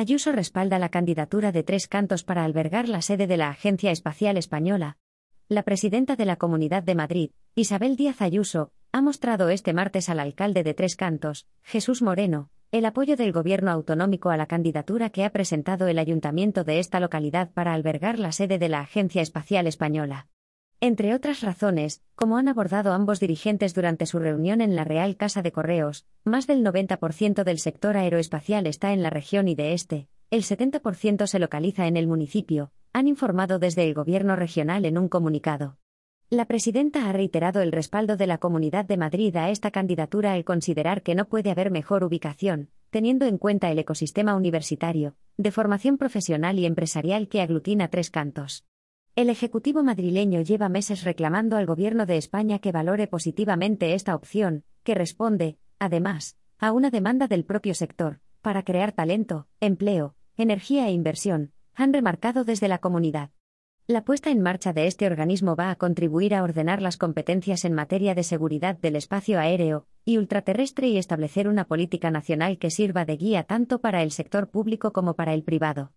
Ayuso respalda la candidatura de Tres Cantos para albergar la sede de la Agencia Espacial Española. La presidenta de la Comunidad de Madrid, Isabel Díaz Ayuso, ha mostrado este martes al alcalde de Tres Cantos, Jesús Moreno, el apoyo del gobierno autonómico a la candidatura que ha presentado el ayuntamiento de esta localidad para albergar la sede de la Agencia Espacial Española. Entre otras razones, como han abordado ambos dirigentes durante su reunión en la Real Casa de Correos, más del 90% del sector aeroespacial está en la región y de este, el 70% se localiza en el municipio, han informado desde el Gobierno regional en un comunicado. La presidenta ha reiterado el respaldo de la Comunidad de Madrid a esta candidatura al considerar que no puede haber mejor ubicación, teniendo en cuenta el ecosistema universitario, de formación profesional y empresarial que aglutina tres cantos. El Ejecutivo madrileño lleva meses reclamando al Gobierno de España que valore positivamente esta opción, que responde, además, a una demanda del propio sector, para crear talento, empleo, energía e inversión, han remarcado desde la comunidad. La puesta en marcha de este organismo va a contribuir a ordenar las competencias en materia de seguridad del espacio aéreo y ultraterrestre y establecer una política nacional que sirva de guía tanto para el sector público como para el privado.